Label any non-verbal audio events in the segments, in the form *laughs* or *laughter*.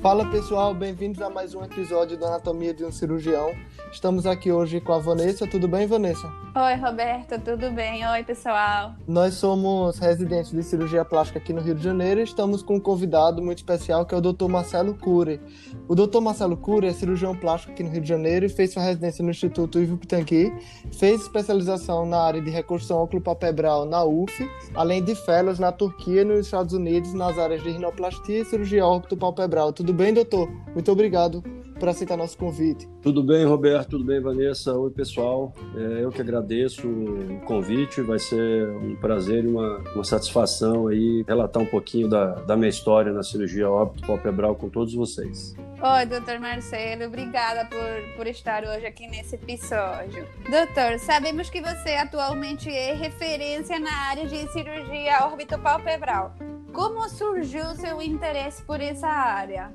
Fala pessoal, bem-vindos a mais um episódio do Anatomia de um Cirurgião. Estamos aqui hoje com a Vanessa. Tudo bem, Vanessa? Oi, Roberto, tudo bem? Oi, pessoal. Nós somos residentes de cirurgia plástica aqui no Rio de Janeiro e estamos com um convidado muito especial que é o Dr. Marcelo Cury. O Dr. Marcelo Cury é cirurgião plástico aqui no Rio de Janeiro e fez sua residência no Instituto Ivo Pitangui, fez especialização na área de reconstrução oculopalpebral na UF, além de fellows na Turquia e nos Estados Unidos nas áreas de rinoplastia e cirurgia palpebral. Tudo bem, doutor? Muito obrigado por aceitar nosso convite. Tudo bem, Roberto? Tudo bem, Vanessa? Oi, pessoal. É, eu que agradeço o convite. Vai ser um prazer e uma, uma satisfação aí relatar um pouquinho da, da minha história na cirurgia óbito palpebral com todos vocês. Oi, doutor Marcelo. Obrigada por, por estar hoje aqui nesse episódio. Doutor, sabemos que você atualmente é referência na área de cirurgia órbito-palpebral. Como surgiu seu interesse por essa área?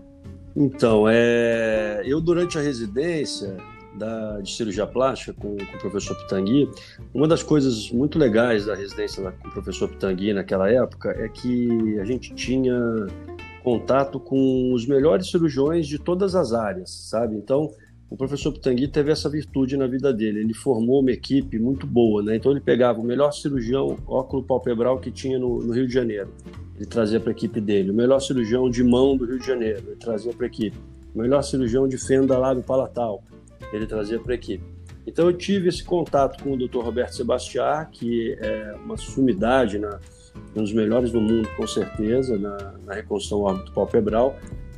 Então, é, eu durante a residência da, de cirurgia plástica com, com o professor Pitangui, uma das coisas muito legais da residência da, com o professor Pitangui naquela época é que a gente tinha contato com os melhores cirurgiões de todas as áreas, sabe? Então, o professor Pitangui teve essa virtude na vida dele. Ele formou uma equipe muito boa, né? Então, ele pegava o melhor cirurgião óculo palpebral que tinha no, no Rio de Janeiro ele trazia para a equipe dele. O melhor cirurgião de mão do Rio de Janeiro, ele trazia para a equipe. O melhor cirurgião de fenda lábio palatal, ele trazia para a equipe. Então eu tive esse contato com o Dr. Roberto Sebastião, que é uma sumidade, na, um dos melhores do mundo, com certeza, na, na reconstrução órbito palpebral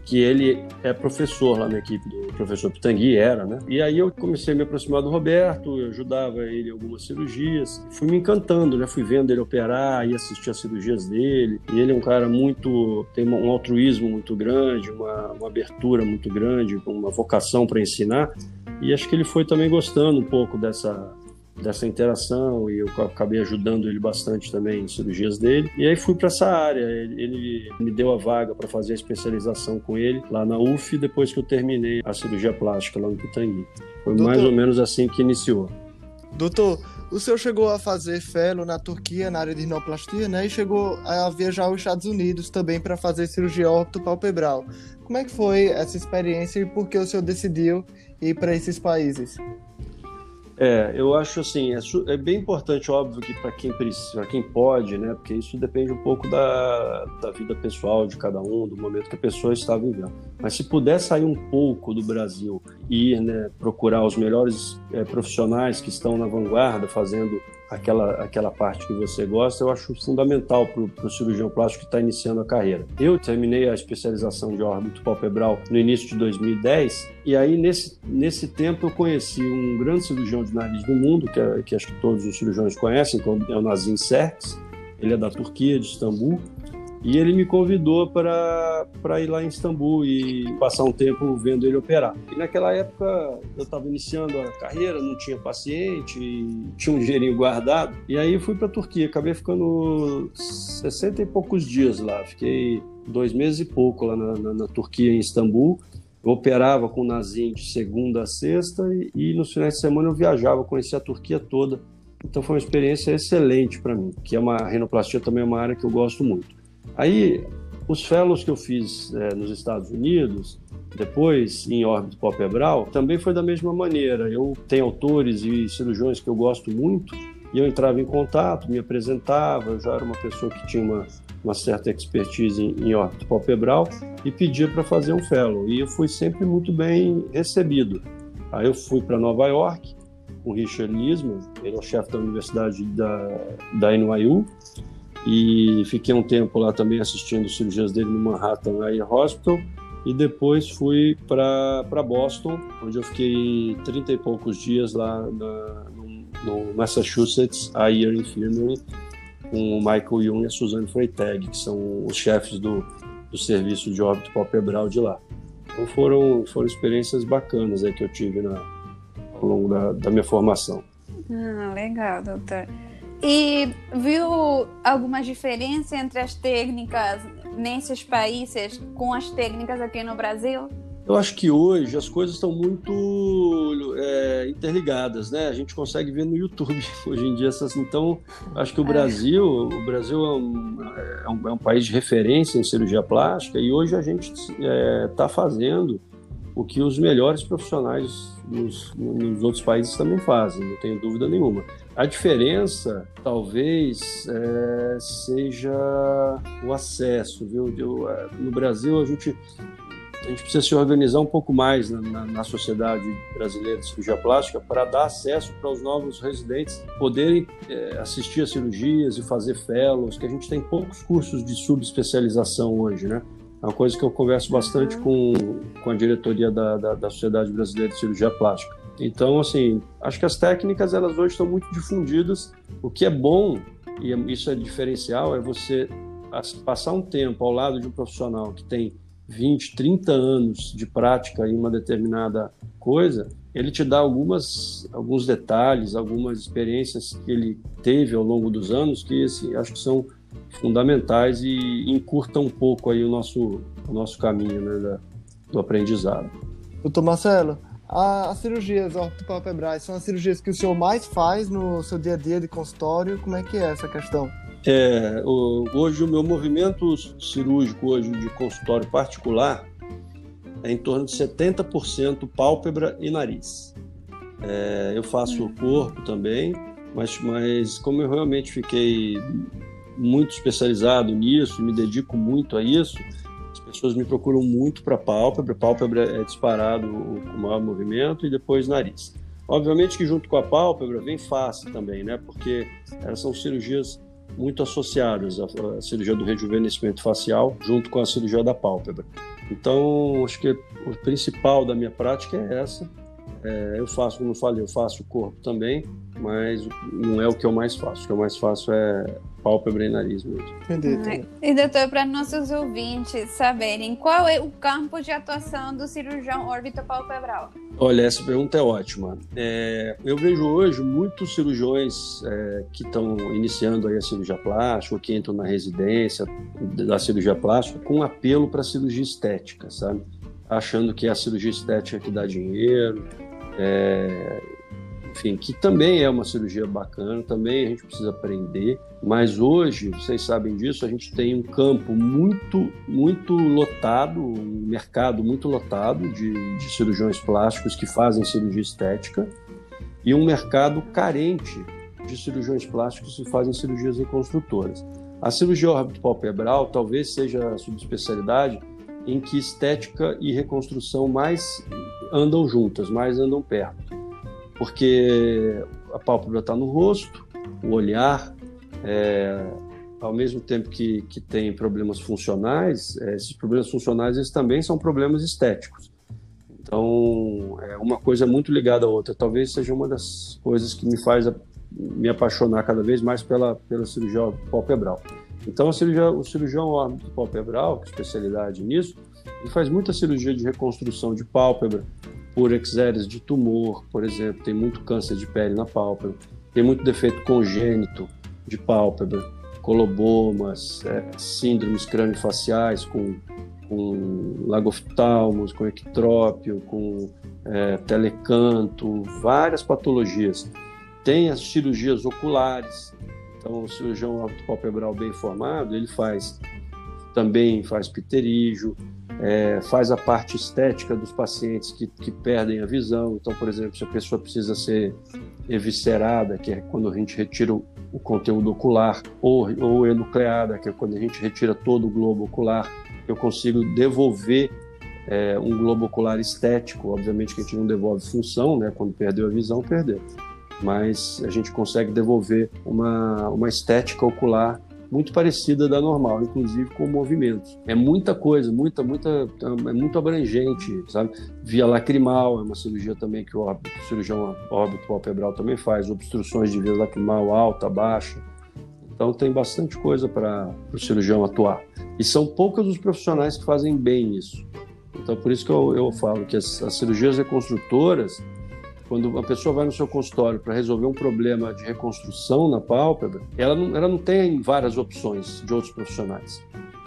que ele é professor lá na equipe do professor Pitangui, era, né? E aí eu comecei a me aproximar do Roberto, eu ajudava ele em algumas cirurgias, fui me encantando, né? Fui vendo ele operar e assistir às cirurgias dele. E ele é um cara muito, tem um altruísmo muito grande, uma, uma abertura muito grande, uma vocação para ensinar. E acho que ele foi também gostando um pouco dessa dessa interação e eu acabei ajudando ele bastante também em cirurgias dele. E aí fui para essa área. Ele, ele, me deu a vaga para fazer a especialização com ele lá na UF depois que eu terminei a cirurgia plástica lá no Pitangui. Foi Doutor, mais ou menos assim que iniciou. Doutor, o senhor chegou a fazer fellow na Turquia na área de rinoplastia, né? E chegou a viajar aos Estados Unidos também para fazer cirurgia palpebral. Como é que foi essa experiência e por que o senhor decidiu ir para esses países? É, eu acho assim, é, é bem importante, óbvio, que para quem precisa, quem pode, né? Porque isso depende um pouco da, da vida pessoal de cada um, do momento que a pessoa está vivendo. Mas se puder sair um pouco do Brasil e ir, né, procurar os melhores é, profissionais que estão na vanguarda fazendo aquela, aquela parte que você gosta, eu acho fundamental para o cirurgião plástico que está iniciando a carreira. Eu terminei a especialização de órbito palpebral no início de 2010, e aí nesse, nesse tempo eu conheci um grande cirurgião de nariz do mundo, que, que acho que todos os cirurgiões conhecem, que é o Nazim Serkis, ele é da Turquia, de Istambul, e ele me convidou para ir lá em Istambul e passar um tempo vendo ele operar. E naquela época eu estava iniciando a carreira, não tinha paciente, tinha um dinheirinho guardado. E aí fui para a Turquia, acabei ficando 60 e poucos dias lá. Fiquei dois meses e pouco lá na, na, na Turquia, em Istambul. Eu operava com o Nazim de segunda a sexta e, e nos finais de semana eu viajava, conhecia a Turquia toda. Então foi uma experiência excelente para mim, que é uma rinoplastia também é uma área que eu gosto muito. Aí, os fellows que eu fiz é, nos Estados Unidos, depois em órbita palpebral, também foi da mesma maneira. Eu tenho autores e cirurgiões que eu gosto muito, e eu entrava em contato, me apresentava, eu já era uma pessoa que tinha uma, uma certa expertise em, em órbita palpebral e pedia para fazer um fellow. E eu fui sempre muito bem recebido. Aí eu fui para Nova York com o Richard Lisman, ele é o chefe da universidade da, da NYU, e fiquei um tempo lá também assistindo cirurgias dele no Manhattan Eye Hospital e depois fui para Boston, onde eu fiquei 30 e poucos dias lá na, no, no, Massachusetts Eye Infirmary com o Michael Young e a Suzanne Freitag, que são os chefes do, do serviço de óbito palpebral de lá. Então foram, foram experiências bacanas aí que eu tive na, ao longo da, da minha formação. Ah, legal, doutor. E viu alguma diferença entre as técnicas nesses países com as técnicas aqui no Brasil? Eu acho que hoje as coisas estão muito é, interligadas, né? A gente consegue ver no YouTube *laughs* hoje em dia essas. Então, acho que o é. Brasil, o Brasil é um, é um, é um país de referência em cirurgia plástica e hoje a gente está é, fazendo o que os melhores profissionais nos, nos, outros países também fazem, não tenho dúvida nenhuma. A diferença, talvez, é, seja o acesso, viu? Eu, é, no Brasil, a gente a gente precisa se organizar um pouco mais na, na, na sociedade brasileira de cirurgia plástica para dar acesso para os novos residentes poderem é, assistir a cirurgias e fazer fellows, que a gente tem poucos cursos de subespecialização hoje, né? É uma coisa que eu converso bastante com, com a diretoria da, da, da Sociedade Brasileira de Cirurgia Plástica. Então, assim, acho que as técnicas, elas hoje estão muito difundidas. O que é bom, e isso é diferencial, é você passar um tempo ao lado de um profissional que tem 20, 30 anos de prática em uma determinada coisa, ele te dá algumas, alguns detalhes, algumas experiências que ele teve ao longo dos anos que assim, acho que são fundamentais e encurtam um pouco aí o nosso, o nosso caminho né, da, do aprendizado. Doutor Marcelo, as cirurgias ortopalpebrais são as cirurgias que o senhor mais faz no seu dia a dia de consultório? Como é que é essa questão? É, hoje o meu movimento cirúrgico hoje de consultório particular é em torno de 70% pálpebra e nariz. É, eu faço o corpo também, mas, mas como eu realmente fiquei muito especializado nisso, me dedico muito a isso, as pessoas me procuram muito para pálpebra. Pálpebra é disparado o maior movimento e depois nariz. Obviamente que junto com a pálpebra vem face também, né? Porque elas são cirurgias muito associadas à, cirurgia do rejuvenescimento facial junto com a cirurgia da pálpebra. Então, acho que o principal da minha prática é essa. É, eu faço, como eu falei, eu faço o corpo também, mas não é o que eu mais faço. O que eu mais faço é pálpebra e nariz mesmo. Entendi. E doutor, para nossos ouvintes saberem, qual é o campo de atuação do cirurgião órbito-palpebral? Olha, essa pergunta é ótima. É, eu vejo hoje muitos cirurgiões é, que estão iniciando aí a cirurgia plástica, ou que entram na residência da cirurgia plástica, com apelo para cirurgia estética, sabe? Achando que é a cirurgia estética que dá dinheiro, é, enfim, que também é uma cirurgia bacana, também a gente precisa aprender, mas hoje, vocês sabem disso, a gente tem um campo muito, muito lotado, um mercado muito lotado de, de cirurgiões plásticos que fazem cirurgia estética e um mercado carente de cirurgiões plásticos que fazem cirurgias reconstrutoras. A cirurgia órbito-palpebral talvez seja a subespecialidade em que estética e reconstrução mais andam juntas, mais andam perto porque a pálpebra está no rosto, o olhar, é, ao mesmo tempo que, que tem problemas funcionais, é, esses problemas funcionais eles também são problemas estéticos. Então, é uma coisa muito ligada à outra. Talvez seja uma das coisas que me faz a, me apaixonar cada vez mais pela, pela cirurgia palpebral. Então, a cirurgia, o cirurgião órbito palpebral, que é especialidade nisso, ele faz muita cirurgia de reconstrução de pálpebra, por exéries de tumor, por exemplo, tem muito câncer de pele na pálpebra, tem muito defeito congênito de pálpebra, colobomas, é, síndromes craniofaciais com, com lagoftalmos, com ectrópio, com é, telecanto, várias patologias. Tem as cirurgias oculares, então o cirurgião palpebral bem formado, ele faz também faz pterígio, é, faz a parte estética dos pacientes que, que perdem a visão. Então, por exemplo, se a pessoa precisa ser eviscerada, que é quando a gente retira o, o conteúdo ocular, ou, ou enucleada, que é quando a gente retira todo o globo ocular, eu consigo devolver é, um globo ocular estético. Obviamente que a gente não devolve função, né? Quando perdeu a visão, perdeu. Mas a gente consegue devolver uma, uma estética ocular muito parecida da normal, inclusive com movimentos. É muita coisa, muita, muita, é muito abrangente, sabe? Via lacrimal é uma cirurgia também que o, cirurgião óbito palpebral também faz, obstruções de via lacrimal alta, baixa. Então tem bastante coisa para o cirurgião atuar. E são poucos os profissionais que fazem bem isso. Então por isso que eu, eu falo que as, as cirurgias reconstrutoras quando a pessoa vai no seu consultório para resolver um problema de reconstrução na pálpebra, ela não, ela não tem várias opções de outros profissionais.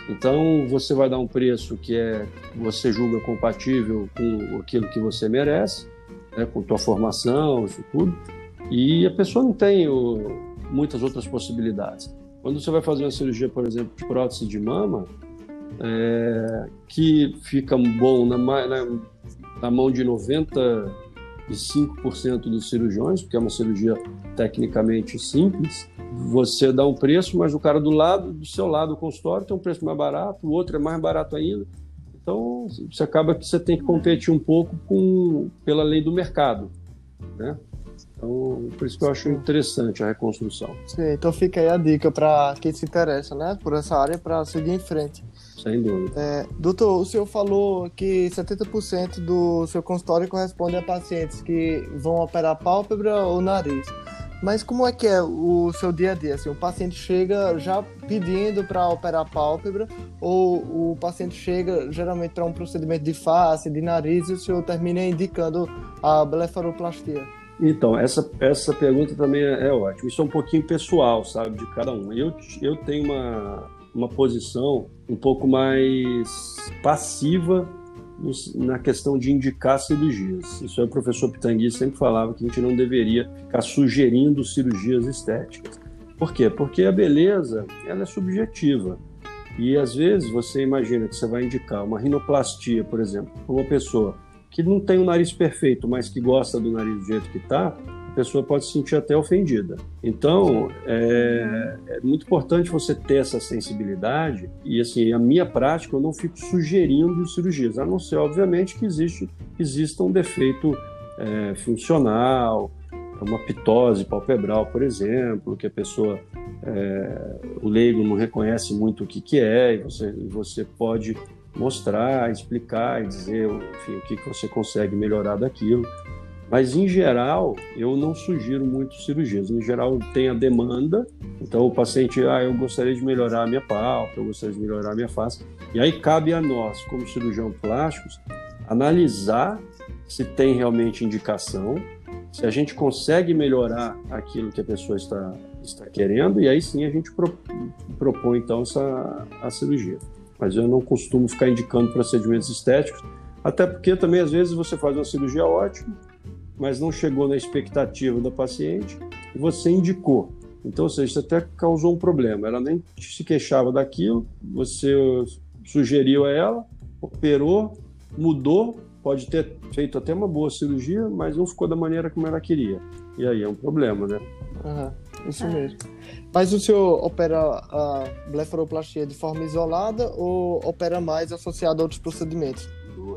Então, você vai dar um preço que é você julga compatível com aquilo que você merece, né, com tua formação, isso tudo, e a pessoa não tem o, muitas outras possibilidades. Quando você vai fazer uma cirurgia, por exemplo, de prótese de mama, é, que fica bom na, na, na mão de 95% dos cirurgiões, porque é uma cirurgia tecnicamente simples, você dá um preço, mas o cara do lado, do seu lado, o consultório, tem um preço mais barato, o outro é mais barato ainda. Então, você acaba que você tem que competir um pouco com, pela lei do mercado, né? Então, por isso que eu acho interessante a reconstrução. Sim, então fica aí a dica para quem se interessa, né, por essa área, para seguir em frente. Sem dúvida. É, doutor, o senhor falou que 70% do seu consultório corresponde a pacientes que vão operar pálpebra ou nariz. Mas como é que é o seu dia a dia? Assim, o paciente chega já pedindo para operar pálpebra ou o paciente chega geralmente para um procedimento de face, de nariz e o senhor termina indicando a blefaroplastia? Então, essa, essa pergunta também é, é ótima. Isso é um pouquinho pessoal, sabe, de cada um. Eu, eu tenho uma, uma posição um pouco mais passiva na questão de indicar cirurgias. Isso aí o professor Pitangui sempre falava que a gente não deveria ficar sugerindo cirurgias estéticas. Por quê? Porque a beleza ela é subjetiva. E às vezes você imagina que você vai indicar uma rinoplastia, por exemplo, para uma pessoa que não tem o nariz perfeito, mas que gosta do nariz do jeito que está, a pessoa pode se sentir até ofendida. Então, é, é, muito importante você ter essa sensibilidade e, assim, a minha prática, eu não fico sugerindo cirurgias, a não ser, obviamente, que existe, exista um defeito é, funcional, uma pitose palpebral, por exemplo, que a pessoa, é, o leigo não reconhece muito o que, que é, e você, você pode mostrar, explicar e dizer enfim, o que, que você consegue melhorar daquilo. Mas, em geral, eu não sugiro muito cirurgias. Em geral, tem a demanda. Então, o paciente, ah, eu gostaria de melhorar a minha pálpebra, eu gostaria de melhorar a minha face. E aí cabe a nós, como cirurgião plásticos, analisar se tem realmente indicação, se a gente consegue melhorar aquilo que a pessoa está, está querendo, e aí sim a gente pro, propõe, então, essa, a cirurgia mas eu não costumo ficar indicando procedimentos estéticos, até porque também às vezes você faz uma cirurgia ótima, mas não chegou na expectativa da paciente e você indicou. Então, ou seja, isso até causou um problema. Ela nem se queixava daquilo, você sugeriu a ela, operou, mudou, pode ter feito até uma boa cirurgia, mas não ficou da maneira como ela queria. E aí é um problema, né? Uhum, isso mesmo. Mas o senhor opera a blefaroplastia de forma isolada ou opera mais associado a outros procedimentos?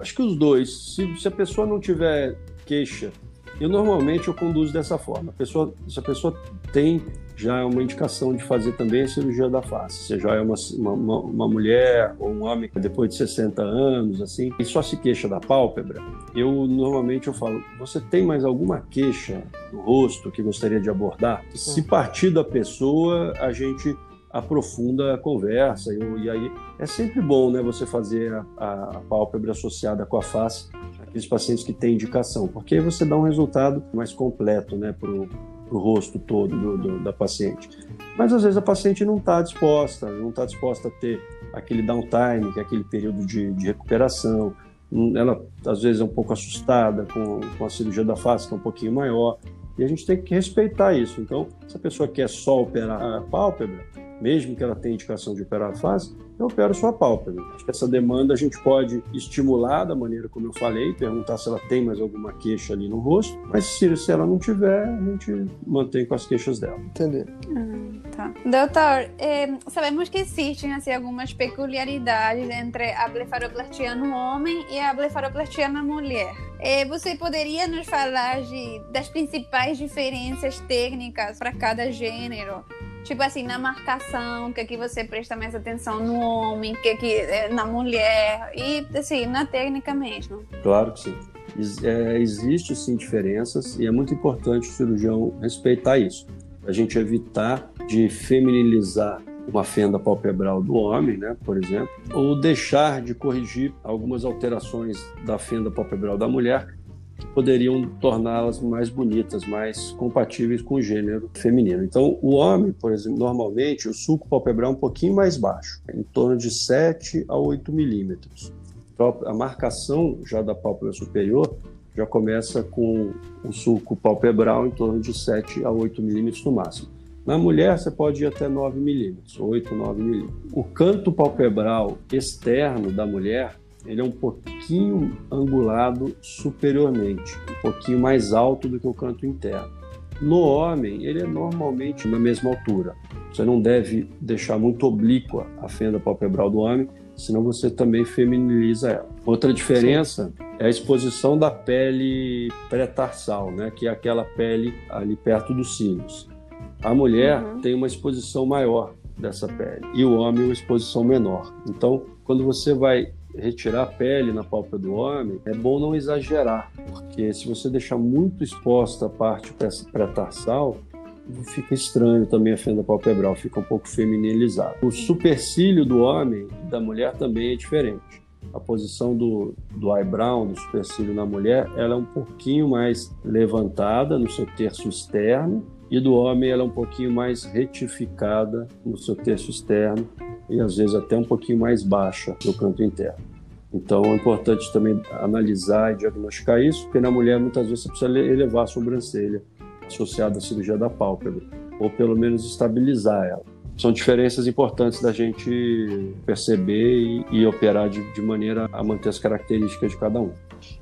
Acho que os dois. Se, se a pessoa não tiver queixa, eu normalmente eu conduzo dessa forma. A pessoa, se a pessoa tem já é uma indicação de fazer também a cirurgia da face. Você já é uma, uma, uma, mulher ou um homem depois de 60 anos, assim, e só se queixa da pálpebra, eu normalmente eu falo, você tem mais alguma queixa no rosto que gostaria de abordar? Se partir da pessoa, a gente aprofunda a conversa e, e aí é sempre bom, né, você fazer a, a, pálpebra associada com a face aqueles pacientes que têm indicação, porque aí você dá um resultado mais completo, né, para o rosto todo do, do, da paciente. Mas às vezes a paciente não está disposta, não está disposta a ter aquele downtime, que é aquele período de, de recuperação. Ela às vezes é um pouco assustada com, com a cirurgia da face, que é um pouquinho maior. E a gente tem que respeitar isso. Então, se a pessoa quer só operar a pálpebra, mesmo que ela tenha indicação de operar a face, eu opero sua pálpebra. Acho que essa demanda a gente pode estimular da maneira como eu falei, perguntar se ela tem mais alguma queixa ali no rosto, mas se, se ela não tiver, a gente mantém com as queixas dela. Entendeu? Ah, tá. Doutor, eh, sabemos que existem assim, algumas peculiaridades entre a blefaroplastia no homem e a blefaroplastia na mulher. Eh, você poderia nos falar de, das principais diferenças técnicas para cada gênero? Tipo assim, na marcação, que é que você presta mais atenção no homem, que é que é na mulher, e assim, na técnica mesmo. Claro que sim. É, existe sim diferenças e é muito importante o cirurgião respeitar isso. A gente evitar de feminilizar uma fenda palpebral do homem, né, por exemplo, ou deixar de corrigir algumas alterações da fenda palpebral da mulher que poderiam torná-las mais bonitas, mais compatíveis com o gênero feminino. Então, o homem, por exemplo, normalmente o sulco palpebral é um pouquinho mais baixo, em torno de 7 a 8 milímetros. Então, a marcação já da pálpebra superior já começa com o sulco palpebral em torno de 7 a 8 milímetros no máximo. Na mulher, você pode ir até 9 milímetros, 8, 9 milímetros. O canto palpebral externo da mulher ele é um pouquinho angulado superiormente, um pouquinho mais alto do que o canto interno. No homem, ele é normalmente na mesma altura. Você não deve deixar muito oblíqua a fenda palpebral do homem, senão você também feminiliza ela. Outra diferença Sim. é a exposição da pele pré-tarsal, né, que é aquela pele ali perto dos cílios. A mulher uhum. tem uma exposição maior dessa pele e o homem uma exposição menor. Então, quando você vai retirar a pele na pálpebra do homem, é bom não exagerar, porque se você deixar muito exposta a parte pré-tarsal, fica estranho também a fenda palpebral, fica um pouco feminilizado. O supercílio do homem e da mulher também é diferente. A posição do, do eyebrow, do supercílio na mulher, ela é um pouquinho mais levantada no seu terço externo e do homem ela é um pouquinho mais retificada no seu terço externo e às vezes até um pouquinho mais baixa no canto interno. Então é importante também analisar e diagnosticar isso, porque na mulher muitas vezes você precisa elevar a sobrancelha associada à cirurgia da pálpebra, ou pelo menos estabilizar ela. São diferenças importantes da gente perceber e, e operar de, de maneira a manter as características de cada um.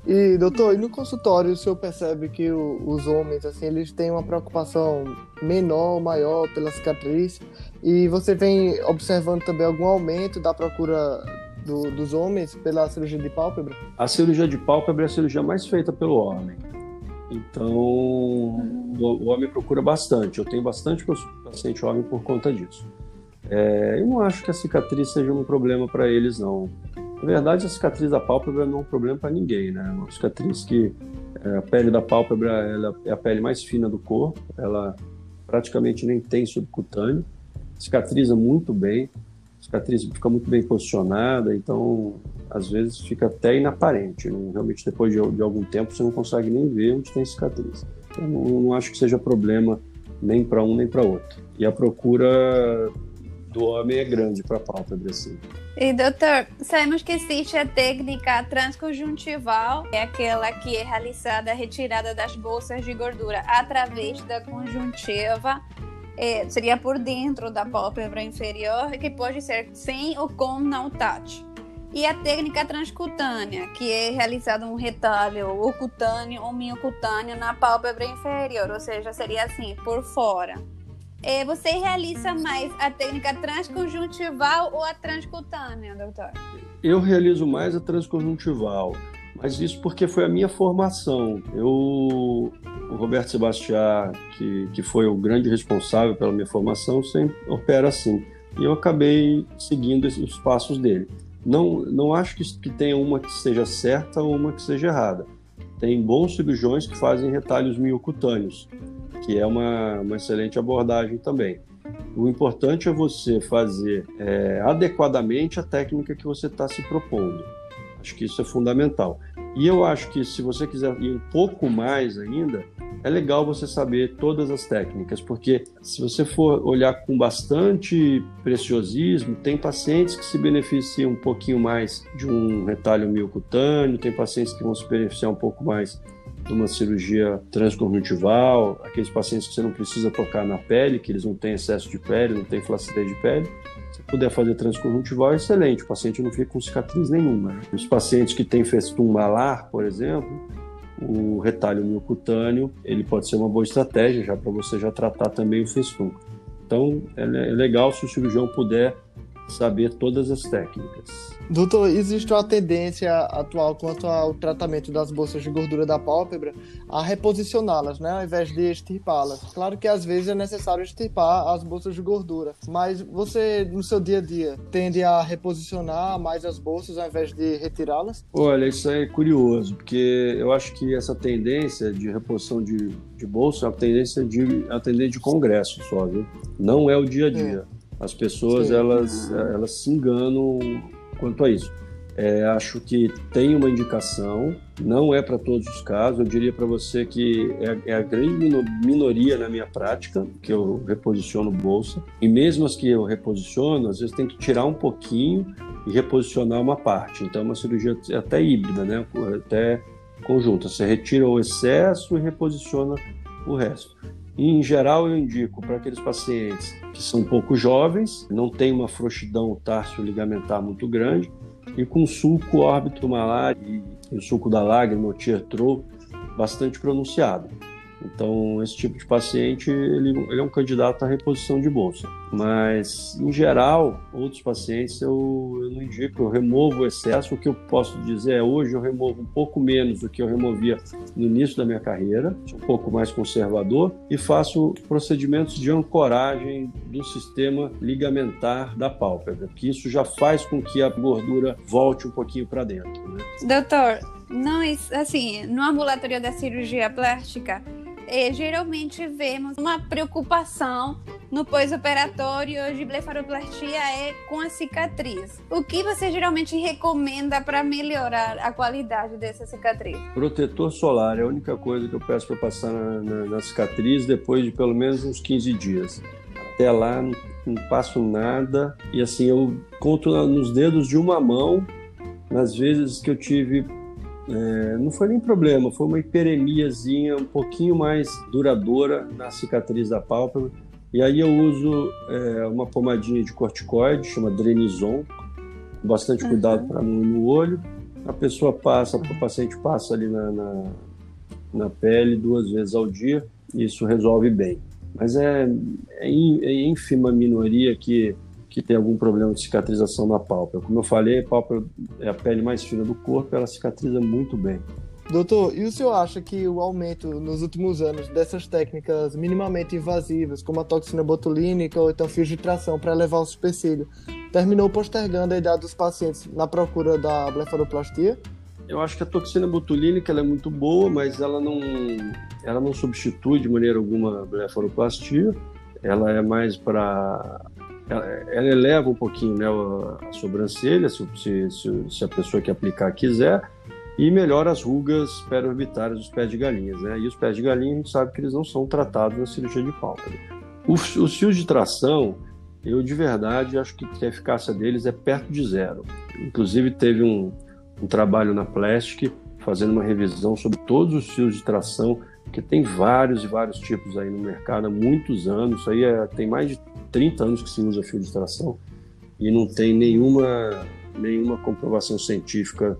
E, doutor, e no consultório o senhor percebe que o, os homens, assim, eles têm uma preocupação menor maior pela cicatriz e você vem observando também algum aumento da procura do, dos homens pela cirurgia de pálpebra? A cirurgia de pálpebra é a cirurgia mais feita pelo homem. Então, o, homem procura bastante. Eu tenho bastante paciente homem por conta disso. É, eu não acho que a cicatriz seja um problema para eles, não. Na verdade, a cicatriz da pálpebra não é um problema para ninguém, né? É uma cicatriz que é, a pele da pálpebra ela é a pele mais fina do corpo, ela praticamente nem tem subcutâneo, cicatriza muito bem, cicatriz fica muito bem posicionada, então às vezes fica até inaparente. Né? Realmente, depois de, de, algum tempo, você não consegue nem ver onde tem cicatriz. Então, não, não acho que seja problema nem para um nem para outro. E a procura do homem é grande para a pálpebra, assim. E doutor, sabemos que existe a técnica transconjuntival, é aquela que é realizada a retirada das bolsas de gordura através da conjuntiva. É, seria por dentro da pálpebra inferior, que pode ser sem ou com não touch. E a técnica transcutânea, que é realizado um retalho ou cutâneo ou miocutâneo na pálpebra inferior, ou seja, seria assim, por fora é, você realiza mais a técnica transconjuntival ou a transcutânea, doutor? Eu realizo mais a transconjuntival, mas isso porque foi a minha formação. Eu, o Roberto Sebastião, que, que foi o grande responsável pela minha formação, sempre opera assim. E eu acabei seguindo os passos dele. Não, não acho que, que tenha uma que seja certa ou uma que seja errada. Tem bons cirurgiões que fazem retalhos miocutâneos que é uma, uma excelente abordagem também. O importante é você fazer é, adequadamente a técnica que você está se propondo. Acho que isso é fundamental. E eu acho que se você quiser ir um pouco mais ainda, é legal você saber todas as técnicas, porque se você for olhar com bastante preciosismo, tem pacientes que se beneficiam um pouquinho mais de um retalho miocutâneo, tem pacientes que vão se beneficiar um pouco mais uma cirurgia transconjuntival, aqueles pacientes que você não precisa tocar na pele, que eles não têm excesso de pele, não têm flacidez de pele. Se puder fazer transconjuntival, é excelente, o paciente não fica com cicatriz nenhuma. Né? Os pacientes que têm festum malar, por exemplo, o retalho miocutâneo, ele pode ser uma boa estratégia já para você já tratar também o festum. Então, é, é legal se o cirurgião puder saber todas as técnicas. Doutor, existe uma tendência atual quanto ao tratamento das bolsas de gordura da pálpebra a reposicioná-las, né, ao invés de extirpá-las. Claro que às vezes é necessário extirpar as bolsas de gordura, mas você, no seu dia a dia, tende a reposicionar mais as bolsas ao invés de retirá-las? Olha, isso é curioso, porque eu acho que essa tendência de reposição de, de bolsa é uma tendência de, é uma tendência de congresso só, viu? Não é o dia a dia. É. As pessoas, elas, elas se enganam quanto a isso. É, acho que tem uma indicação, não é para todos os casos. Eu diria para você que é, é, a grande minoria na minha prática que eu reposiciono bolsa. E mesmo as que eu reposiciono, às vezes tem que tirar um pouquinho e reposicionar uma parte. Então, é uma cirurgia até híbrida, né? até conjunta. Você retira o excesso e reposiciona o resto. Em geral, eu indico para aqueles pacientes que são um pouco jovens, não têm uma frouxidão tarso-ligamentar muito grande, e com sulco órbito malar e o sulco da lágrima, o tear bastante pronunciado. Então, esse tipo de paciente, ele, ele, é um candidato à reposição de bolsa. Mas, em geral, outros pacientes eu, eu, não indico, eu removo o excesso. O que eu posso dizer é, hoje eu removo um pouco menos do que eu removia no início da minha carreira, sou um pouco mais conservador, e faço procedimentos de ancoragem do sistema ligamentar da pálpebra, que isso já faz com que a gordura volte um pouquinho para dentro. Né? Doutor, nós, assim, no ambulatório da cirurgia plástica, geralmente vemos uma preocupação no pós-operatório de blefaroplastia é com a cicatriz. O que você geralmente recomenda para melhorar a qualidade dessa cicatriz? Protetor solar é a única coisa que eu peço para passar na, na, na, cicatriz depois de pelo menos uns 15 dias. Até lá não, não passo nada e assim eu conto nos dedos de uma mão nas vezes que eu tive é, não foi nem problema, foi uma hiperemiazinha um pouquinho mais duradoura na cicatriz da pálpebra. E aí eu uso é, uma pomadinha de corticoide, chama Drenizon, com bastante cuidado uhum. para não ir no olho. A pessoa passa, o paciente passa ali na, na, na, pele duas vezes ao dia, e isso resolve bem. Mas é, é, é ínfima minoria que que tem algum problema de cicatrização na pálpebra. Como eu falei, a pálpebra é a pele mais fina do corpo, ela cicatriza muito bem. Doutor, e o senhor acha que o aumento nos últimos anos dessas técnicas minimamente invasivas, como a toxina botulínica ou então filtração para elevar o supercílio, terminou postergando a idade dos pacientes na procura da blefaroplastia? Eu acho que a toxina botulínica é muito boa, mas ela não, ela não substitui de maneira alguma a blefaroplastia. Ela é mais para ela eleva um pouquinho né, a sobrancelha, se, se, se, a pessoa que aplicar quiser, e melhora as rugas periorbitárias dos pés de galinhas. Né? E os pés de galinha a gente sabe que eles não são tratados na cirurgia de pálpebra. Os, os fios de tração, eu de verdade acho que a eficácia deles é perto de zero. Inclusive teve um, um trabalho na Plastic fazendo uma revisão sobre todos os fios de tração, que tem vários e vários tipos aí no mercado há muitos anos. Isso aí é, tem mais de 30 anos que se usa fio de tração e não tem nenhuma, nenhuma comprovação científica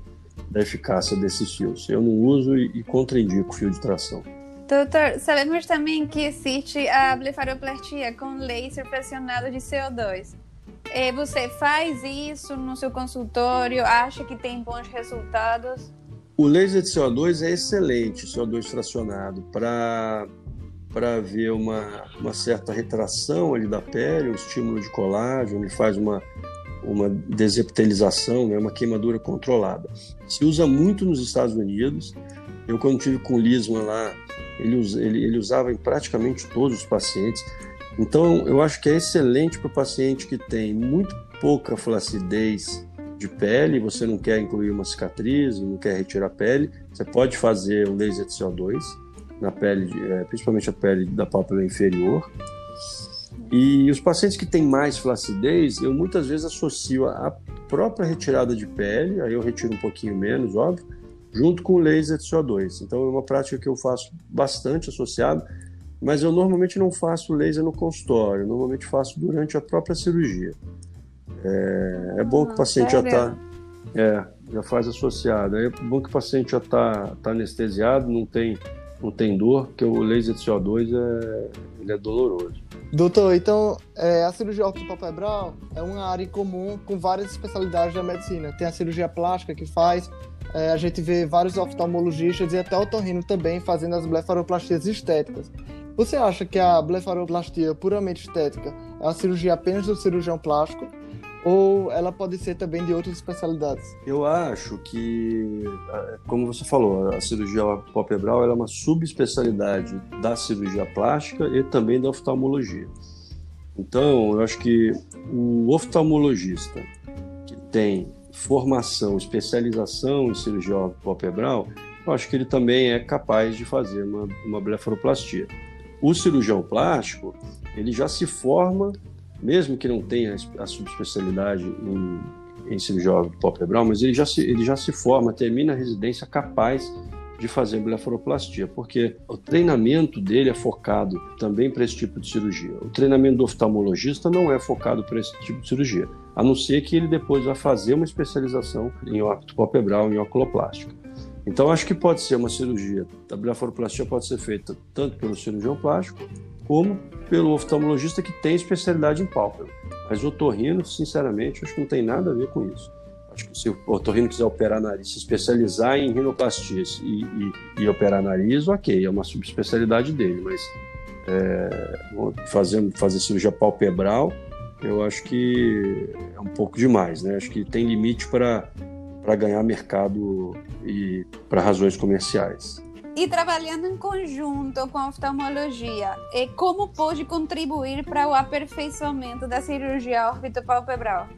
da eficácia desses fios. Eu não uso e, e contraindico fio de tração. Doutor, sabemos também que existe a blefaroplastia com laser pressionado de CO2. É, você faz isso no seu consultório? Acha que tem bons resultados? O laser de CO2 é excelente, CO2 fracionado, para para ver uma, uma certa retração ali da pele, um estímulo de colágeno, ele faz uma, uma desepitelização, né, uma queimadura controlada. Se usa muito nos Estados Unidos. Eu, quando tive com o Lisman lá, ele, ele, ele usava em praticamente todos os pacientes. Então, eu acho que é excelente para o paciente que tem muito pouca flacidez de pele, você não quer incluir uma cicatriz, não quer retirar pele, você pode fazer o laser de CO2 na pele, é, principalmente a pele da pálpebra inferior. E os pacientes que têm mais flacidez, eu muitas vezes associo a própria retirada de pele, aí eu retiro um pouquinho menos, óbvio, junto com o laser de CO2. Então é uma prática que eu faço bastante associado, mas eu normalmente não faço laser no consultório, normalmente faço durante a própria cirurgia. É, é bom que o paciente já está. É, já faz associado. É bom que o paciente já está tá anestesiado, não tem não tem dor, porque o laser de CO2 é, ele é doloroso. Doutor, então é, a cirurgia ortopalpebral é uma área comum com várias especialidades da medicina. Tem a cirurgia plástica que faz, é, a gente vê vários oftalmologistas e até otorrino também fazendo as blefaroplastias estéticas. Você acha que a blefaroplastia puramente estética é uma cirurgia apenas do cirurgião plástico ou ela pode ser também de outras especialidades? Eu acho que, como você falou, a cirurgia palpebral é uma subespecialidade da cirurgia plástica e também da oftalmologia. Então, eu acho que o oftalmologista que tem formação, especialização em cirurgia palpebral, eu acho que ele também é capaz de fazer uma, uma blefaroplastia. O cirurgião plástico, ele já se forma, mesmo que não tenha a subespecialidade em, em cirurgia palpebral, mas ele já, se, ele já se forma, termina a residência capaz de fazer blefaroplastia, porque o treinamento dele é focado também para esse tipo de cirurgia. O treinamento do oftalmologista não é focado para esse tipo de cirurgia, a não ser que ele depois vá fazer uma especialização em óbito palpebral, em oculoplástica. Então, acho que pode ser uma cirurgia, a blefaroplastia pode ser feita tanto pelo cirurgião plástico, como pelo oftalmologista que tem especialidade em pálpebra. Mas o otorrino, sinceramente, acho que não tem nada a ver com isso. Acho que se o otorrino quiser operar nariz, se especializar em rinoplastias e, e, e operar nariz, ok, é uma subespecialidade dele, mas é, fazer, fazer cirurgia palpebral, eu acho que é um pouco demais, né? Acho que tem limite para ganhar mercado e para razões comerciais. E trabalhando em conjunto com a oftalmologia, e como pode contribuir para o aperfeiçoamento da cirurgia orbitopalpebral?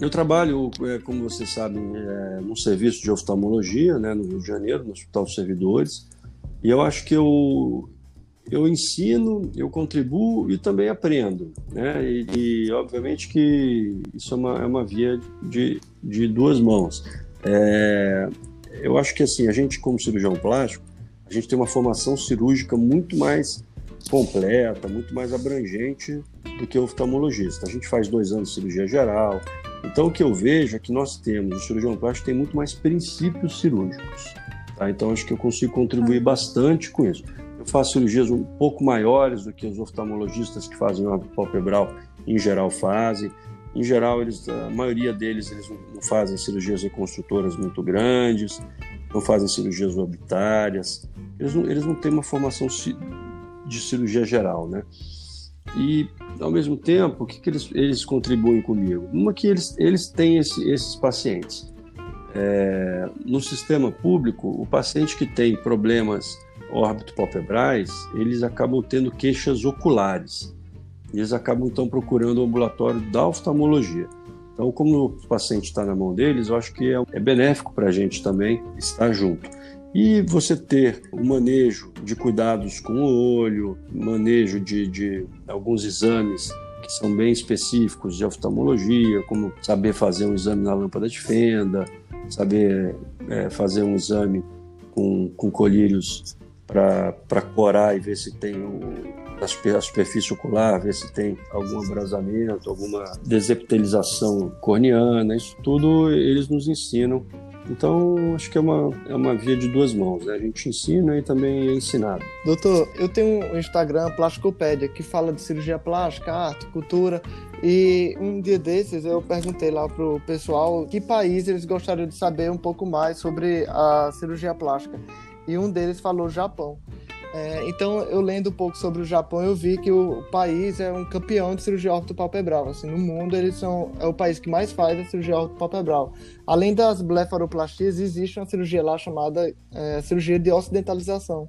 Eu trabalho, é, como vocês sabem, é, no serviço de oftalmologia, né, no Rio de Janeiro, no Hospital dos Servidores, e eu acho que eu, eu ensino, eu contribuo e também aprendo, né? E, e obviamente que isso é uma, é uma via de, de duas mãos. É, eu acho que assim, a gente como cirurgião plástico, a gente tem uma formação cirúrgica muito mais completa, muito mais abrangente do que o oftalmologista. A gente faz dois anos de cirurgia geral, então, o que eu vejo é que nós temos, o cirurgião plástico tem muito mais princípios cirúrgicos. Tá? Então, acho que eu consigo contribuir bastante com isso. Eu faço cirurgias um pouco maiores do que os oftalmologistas que fazem uma palpebral, em geral, fazem. Em geral, eles, a maioria deles eles não fazem cirurgias reconstrutoras muito grandes, não fazem cirurgias orbitárias. Eles não, eles não têm uma formação de cirurgia geral, né? E, ao mesmo tempo, o que, que eles, eles contribuem comigo? Uma que eles, eles têm esse, esses pacientes. É, no sistema público, o paciente que tem problemas órbito-palpebrais, eles acabam tendo queixas oculares. Eles acabam, então, procurando o ambulatório da oftalmologia. Então, como o paciente está na mão deles, eu acho que é, é benéfico para a gente também estar junto. E você ter o manejo de cuidados com o olho, manejo de, de alguns exames que são bem específicos de oftalmologia, como saber fazer um exame na lâmpada de fenda, saber é, fazer um exame com, com colírios para corar e ver se tem o, a superfície ocular, ver se tem algum abrasamento, alguma desepitelização corneana, isso tudo eles nos ensinam então, acho que é uma, é uma via de duas mãos, né? A gente ensina e também é ensinado. Doutor, eu tenho um Instagram, Plasticopédia, que fala de cirurgia plástica, arte, cultura, e um dia desses eu perguntei lá pro pessoal que país eles gostariam de saber um pouco mais sobre a cirurgia plástica. E um deles falou Japão. É, então, eu lendo um pouco sobre o Japão, eu vi que o país é um campeão de cirurgia ortopalpebral. Assim, no mundo, eles são é o país que mais faz a cirurgia ortopalpebral. Além das blefaroplastias, existe uma cirurgia lá chamada é, cirurgia de ocidentalização.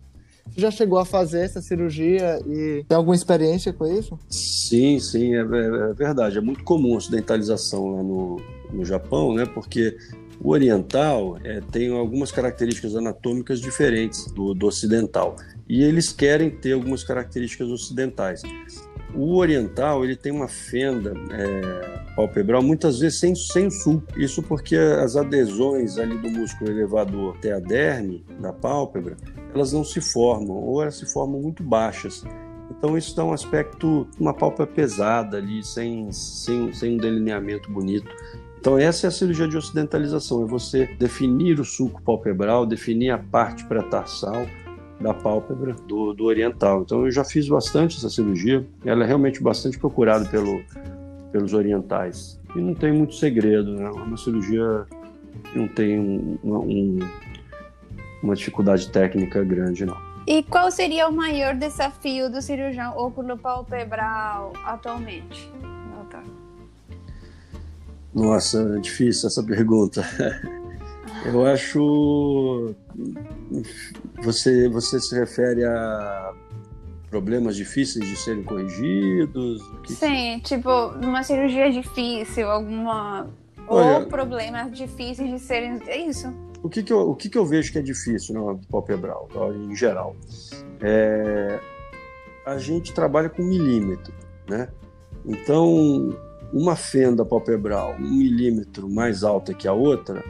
Você já chegou a fazer essa cirurgia e tem alguma experiência com isso? Sim, sim, é, é, é verdade. É muito comum a ocidentalização lá no, no Japão, né? Porque o oriental é, tem algumas características anatômicas diferentes do, do ocidental e eles querem ter algumas características ocidentais. O oriental ele tem uma fenda é, palpebral muitas vezes sem, sem sulco. Isso porque as adesões ali do músculo elevador até a derme da pálpebra elas não se formam ou elas se formam muito baixas. Então isso dá um aspecto, uma pálpebra pesada ali, sem, sem, sem um delineamento bonito. Então essa é a cirurgia de ocidentalização, é você definir o sulco palpebral, definir a parte pré-tarsal, da pálpebra do, do oriental. Então eu já fiz bastante essa cirurgia, ela é realmente bastante procurada pelo, pelos orientais. E não tem muito segredo, né? É uma cirurgia que não tem um, um, uma dificuldade técnica grande, não. E qual seria o maior desafio do cirurgião oculopalpebral atualmente? Nossa, é difícil essa pergunta. *laughs* Eu acho você, você se refere a problemas difíceis de serem corrigidos? Que... Sim, tipo, uma cirurgia difícil, alguma Olha, Ou problemas difíceis de serem. É isso. O que, que, eu, o que, que eu vejo que é difícil no palpebral, em geral? É, a gente trabalha com milímetro, né? Então, uma fenda palpebral um milímetro mais alta que a outra,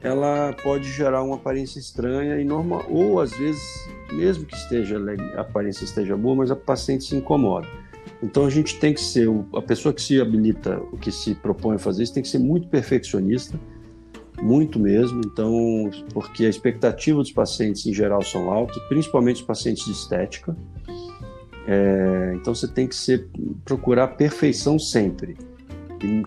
ela pode gerar uma aparência estranha e normal, ou às vezes, mesmo que esteja a aparência esteja boa, mas a paciente se incomoda. Então a gente tem que ser a pessoa que se habilita, o que se propõe a fazer isso, tem que ser muito perfeccionista, muito mesmo. Então, porque a expectativa dos pacientes em geral são altas, principalmente os pacientes de estética. É, então você tem que ser, procurar perfeição sempre,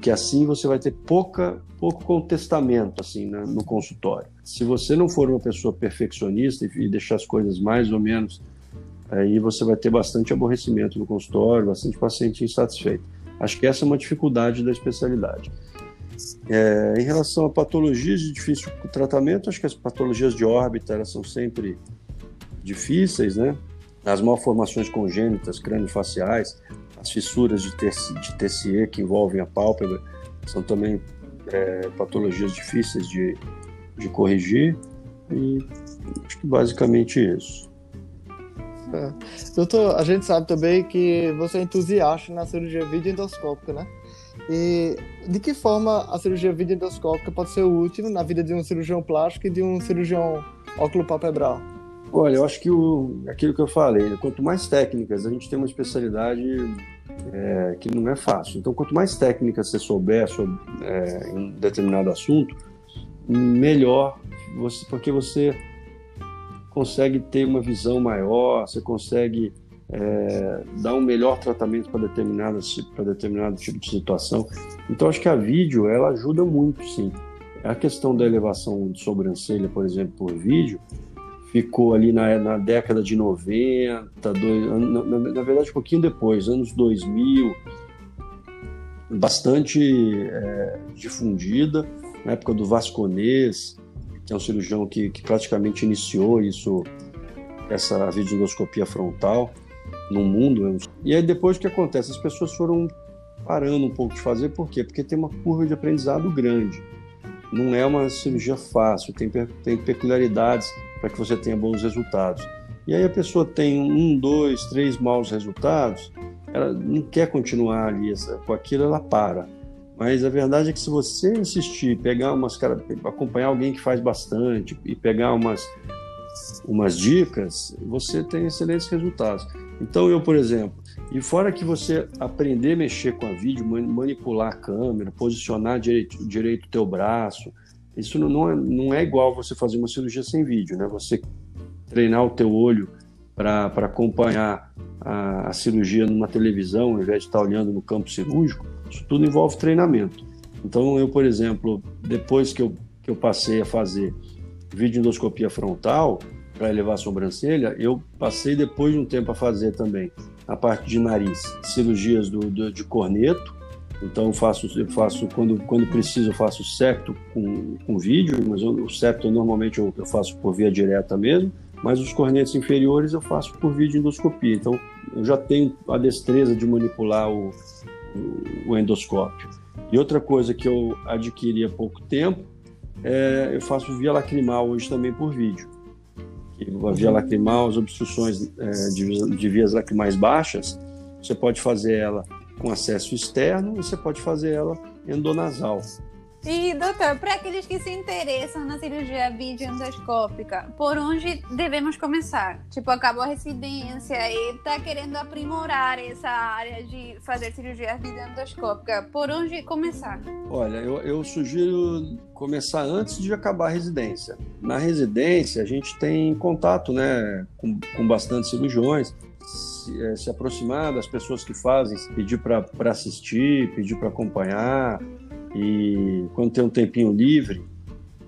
que assim você vai ter pouca, pouco contestamento assim né, no consultório. Se você não for uma pessoa perfeccionista e deixar as coisas mais ou menos, aí você vai ter bastante aborrecimento no consultório, bastante paciente insatisfeito. Acho que essa é uma dificuldade da especialidade. É, em relação a patologias de difícil tratamento, acho que as patologias de órbita elas são sempre difíceis, né? as malformações congênitas crânio-faciais, as fissuras de, de TCE que envolvem a pálpebra, são também é, patologias difíceis de, de corrigir e acho que basicamente isso. É. Doutor, a gente sabe também que você é entusiasta na cirurgia videoendoscópica, né? E de que forma a cirurgia videoendoscópica pode ser útil na vida de um cirurgião plástico e de um cirurgião óculo-palpebral? Olha, eu acho que o, aquilo que eu falei, né, quanto mais técnicas, a gente tem uma especialidade é, que não é fácil. Então, quanto mais técnicas você souber sobre é, em determinado assunto, melhor você, porque você consegue ter uma visão maior, você consegue é, dar um melhor tratamento para determinado, determinado tipo de situação. Então, acho que a vídeo ela ajuda muito, sim. A questão da elevação de sobrancelha, por exemplo, por vídeo, ficou ali na, na década de 90, dois, na, na, verdade um pouquinho depois, anos 2000, bastante é, difundida, na época do Vasconês, que é um cirurgião que, que praticamente iniciou isso, essa videoscopia frontal no mundo. Né? E aí depois o que acontece? As pessoas foram parando um pouco de fazer, por quê? Porque tem uma curva de aprendizado grande. Não é uma cirurgia fácil, tem, tem peculiaridades para que você tenha bons resultados. E aí a pessoa tem um, dois, três maus resultados, ela não quer continuar ali com aquilo, ela para. Mas a verdade é que se você insistir, pegar umas acompanhar alguém que faz bastante e pegar umas umas dicas, você tem excelentes resultados. Então eu, por exemplo, e fora que você aprender a mexer com a vídeo, manipular a câmera, posicionar direito direito o teu braço, isso não é, não é igual você fazer uma cirurgia sem vídeo, né? Você treinar o teu olho para acompanhar a, a, cirurgia numa televisão, ao invés de estar olhando no campo cirúrgico, isso tudo envolve treinamento. Então, eu, por exemplo, depois que eu, que eu passei a fazer videoendoscopia frontal para elevar a sobrancelha, eu passei depois de um tempo a fazer também a parte de nariz, cirurgias do, do de corneto, então eu faço, eu faço quando, quando preciso, eu faço septo com, com vídeo, mas eu, o septo normalmente eu, eu, faço por via direta mesmo, mas os cornetes inferiores eu faço por vídeo endoscopia. Então eu já tenho a destreza de manipular o, o, o endoscópio. E outra coisa que eu adquiri há pouco tempo, é, eu faço via lacrimal hoje também por vídeo. A via lacrimal, as obstruções é, de, de vias lacrimais baixas, você pode fazer ela com acesso externo você pode fazer ela endonasal. E, doutor, para aqueles que se interessam na cirurgia videoendoscópica, por onde devemos começar? Tipo, acabou a residência e está querendo aprimorar essa área de fazer cirurgia videoendoscópica. Por onde começar? Olha, eu, eu sugiro começar antes de acabar a residência. Na residência, a gente tem contato né, com, com bastante cirurgiões se, é, se aproximar das pessoas que fazem, pedir para assistir, pedir para acompanhar. E quando tem um tempinho livre,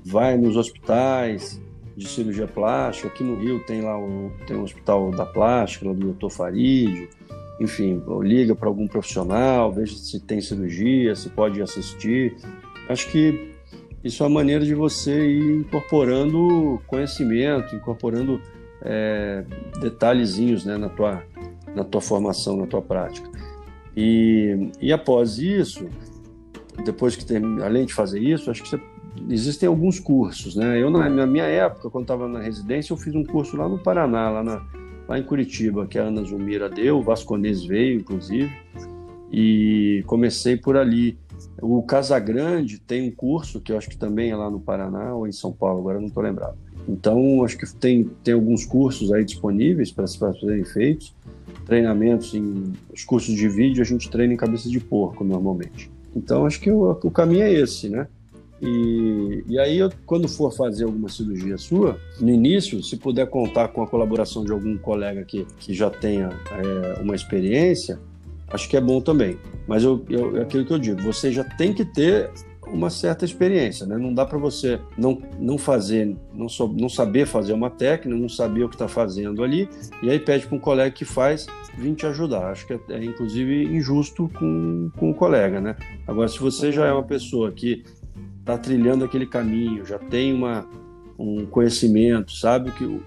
vai nos hospitais de cirurgia plástica. Aqui no Rio tem lá o, tem um hospital da plástica, lá do Dr. Farid. Enfim, liga para algum profissional, veja se tem cirurgia, se pode assistir. Acho que isso é uma maneira de você ir incorporando conhecimento, incorporando é, detalhezinhos né, na, tua, na tua formação, na tua prática. E, e após isso, depois que tem, além de fazer isso, acho que você, existem alguns cursos, né? Eu na, na minha época, quando estava na residência, eu fiz um curso lá no Paraná, lá, na, lá em Curitiba, que a Ana Zumira deu, o Vasconês veio, inclusive, e comecei por ali. O Casagrande tem um curso que eu acho que também é lá no Paraná ou em São Paulo, agora não estou lembrado. Então, acho que tem, tem alguns cursos aí disponíveis para serem feitos. Treinamentos em os cursos de vídeo, a gente treina em cabeça de porco normalmente. Então, acho que o, o caminho é esse, né? E, e aí, eu, quando for fazer alguma cirurgia sua, no início, se puder contar com a colaboração de algum colega que, que já tenha é, uma experiência, acho que é bom também. Mas eu, eu, é aquilo que eu digo, você já tem que ter uma certa experiência, né? Não dá para você não, não fazer, não, so, não saber fazer uma técnica, não saber o que está fazendo ali, e aí pede para um colega que faz vir te ajudar. Acho que é, é, inclusive injusto com, com o colega, né? Agora, se você já é uma pessoa que está trilhando aquele caminho, já tem uma, um conhecimento, sabe que, o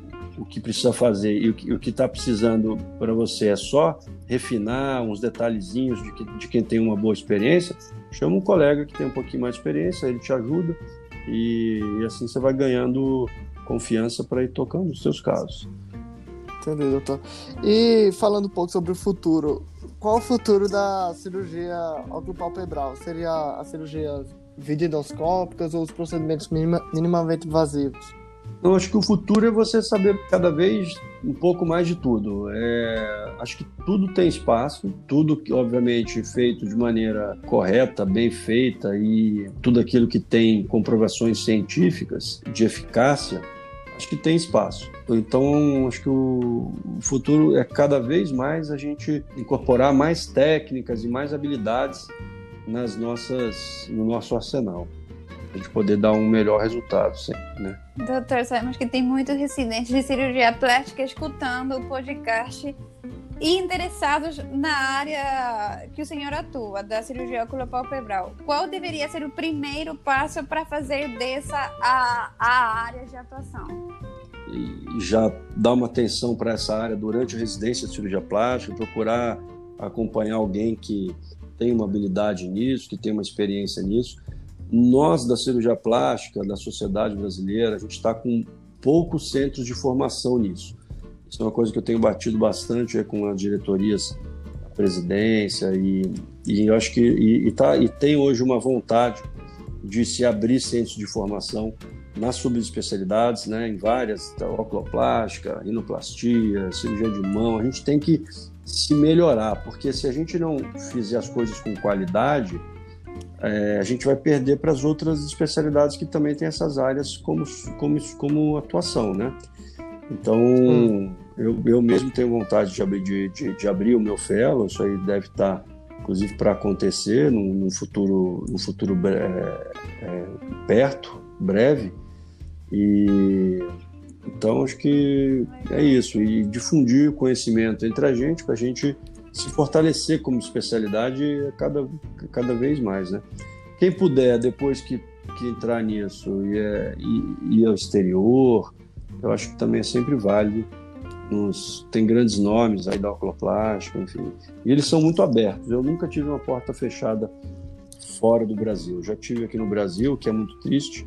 que precisa fazer e o que está precisando para você é só refinar uns detalhezinhos de, que, de quem tem uma boa experiência, chama um colega que tem um pouquinho mais de experiência, ele te ajuda e, e assim você vai ganhando confiança para ir tocando os seus casos. Entendi, doutor. E falando um pouco sobre o futuro, qual o futuro da cirurgia oculopalpebral? Seria a cirurgia videoendoscópicas ou os procedimentos minima, minimamente invasivos? Eu acho que o futuro é você saber cada vez um pouco mais de tudo. É, acho que tudo tem espaço, tudo que obviamente feito de maneira correta, bem feita e tudo aquilo que tem comprovações científicas de eficácia, acho que tem espaço. Então, acho que o futuro é cada vez mais a gente incorporar mais técnicas e mais habilidades nas nossas, no nosso arsenal a gente poder dar um melhor resultado sempre, né? Doutor, sabemos que tem muitos residentes de cirurgia plástica escutando o podcast e interessados na área que o senhor atua, da cirurgia oculopalpebral. Qual deveria ser o primeiro passo para fazer dessa a, a área de atuação? E já dar uma atenção para essa área durante a residência de cirurgia plástica, procurar acompanhar alguém que tem uma habilidade nisso, que tem uma experiência nisso, nós, da cirurgia plástica, da sociedade brasileira, a gente está com poucos centros de formação nisso. Isso é uma coisa que eu tenho batido bastante é, com as diretorias da presidência e, e eu acho que e, e, tá, e tem hoje uma vontade de se abrir centros de formação nas subespecialidades, né, em várias, tá, oculoplástica, inoplastia, cirurgia de mão. A gente tem que se melhorar, porque se a gente não fizer as coisas com qualidade, é, a gente vai perder para as outras especialidades que também têm essas áreas como, como, como atuação, né? Então, hum. eu, eu mesmo tenho vontade de abrir, de, de, de abrir o meu fellow, isso aí deve estar, inclusive, para acontecer num, num, futuro, num futuro é, é, perto, breve, e então acho que é isso, e difundir o conhecimento entre a gente, para a gente se fortalecer como especialidade cada, cada vez mais, né? Quem puder, depois que, que entrar nisso e é, ir, ao exterior, eu acho que também é sempre válido. Nos, tem grandes nomes aí da oculoplástica, enfim. E eles são muito abertos. Eu nunca tive uma porta fechada fora do Brasil. Já tive aqui no Brasil, que é muito triste,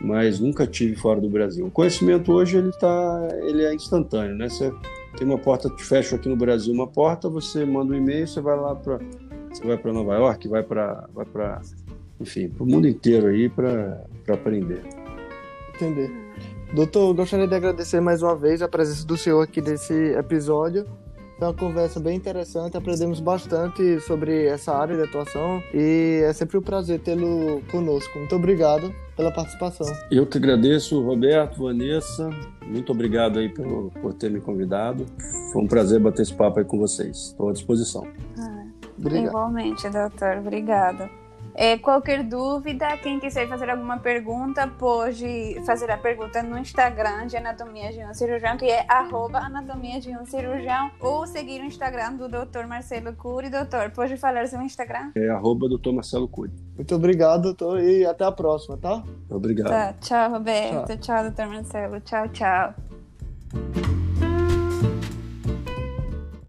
mas nunca tive fora do Brasil. O conhecimento hoje ele tá, ele é instantâneo, né? Você tem uma porta, te fecho aqui no Brasil uma porta, você manda um e-mail, você vai lá para você vai para Nova York, vai para vai para enfim, para o mundo inteiro aí para aprender. Entender. Doutor, gostaria de agradecer mais uma vez a presença do senhor aqui nesse episódio. Foi uma conversa bem interessante, aprendemos bastante sobre essa área de atuação e é sempre um prazer tê-lo conosco. Muito obrigado pela participação. Eu que agradeço, Roberto, Vanessa, muito obrigado aí por, por ter me convidado. Foi um prazer bater esse papo aí com vocês. Estou à disposição. Ah, igualmente, doutor. Obrigada. É, qualquer dúvida, quem quiser fazer alguma pergunta, pode fazer a pergunta no Instagram de Anatomia de um Cirurgião, que é arroba Anatomia de um Cirurgião, ou seguir o Instagram do Dr. Marcelo Cury. Doutor, pode falar seu Instagram? É arroba Dr. Marcelo Cury. Muito obrigado, doutor, e até a próxima, tá? Obrigado. Tá, tchau, Roberto. Tchau, tchau Dr. Marcelo. Tchau, tchau.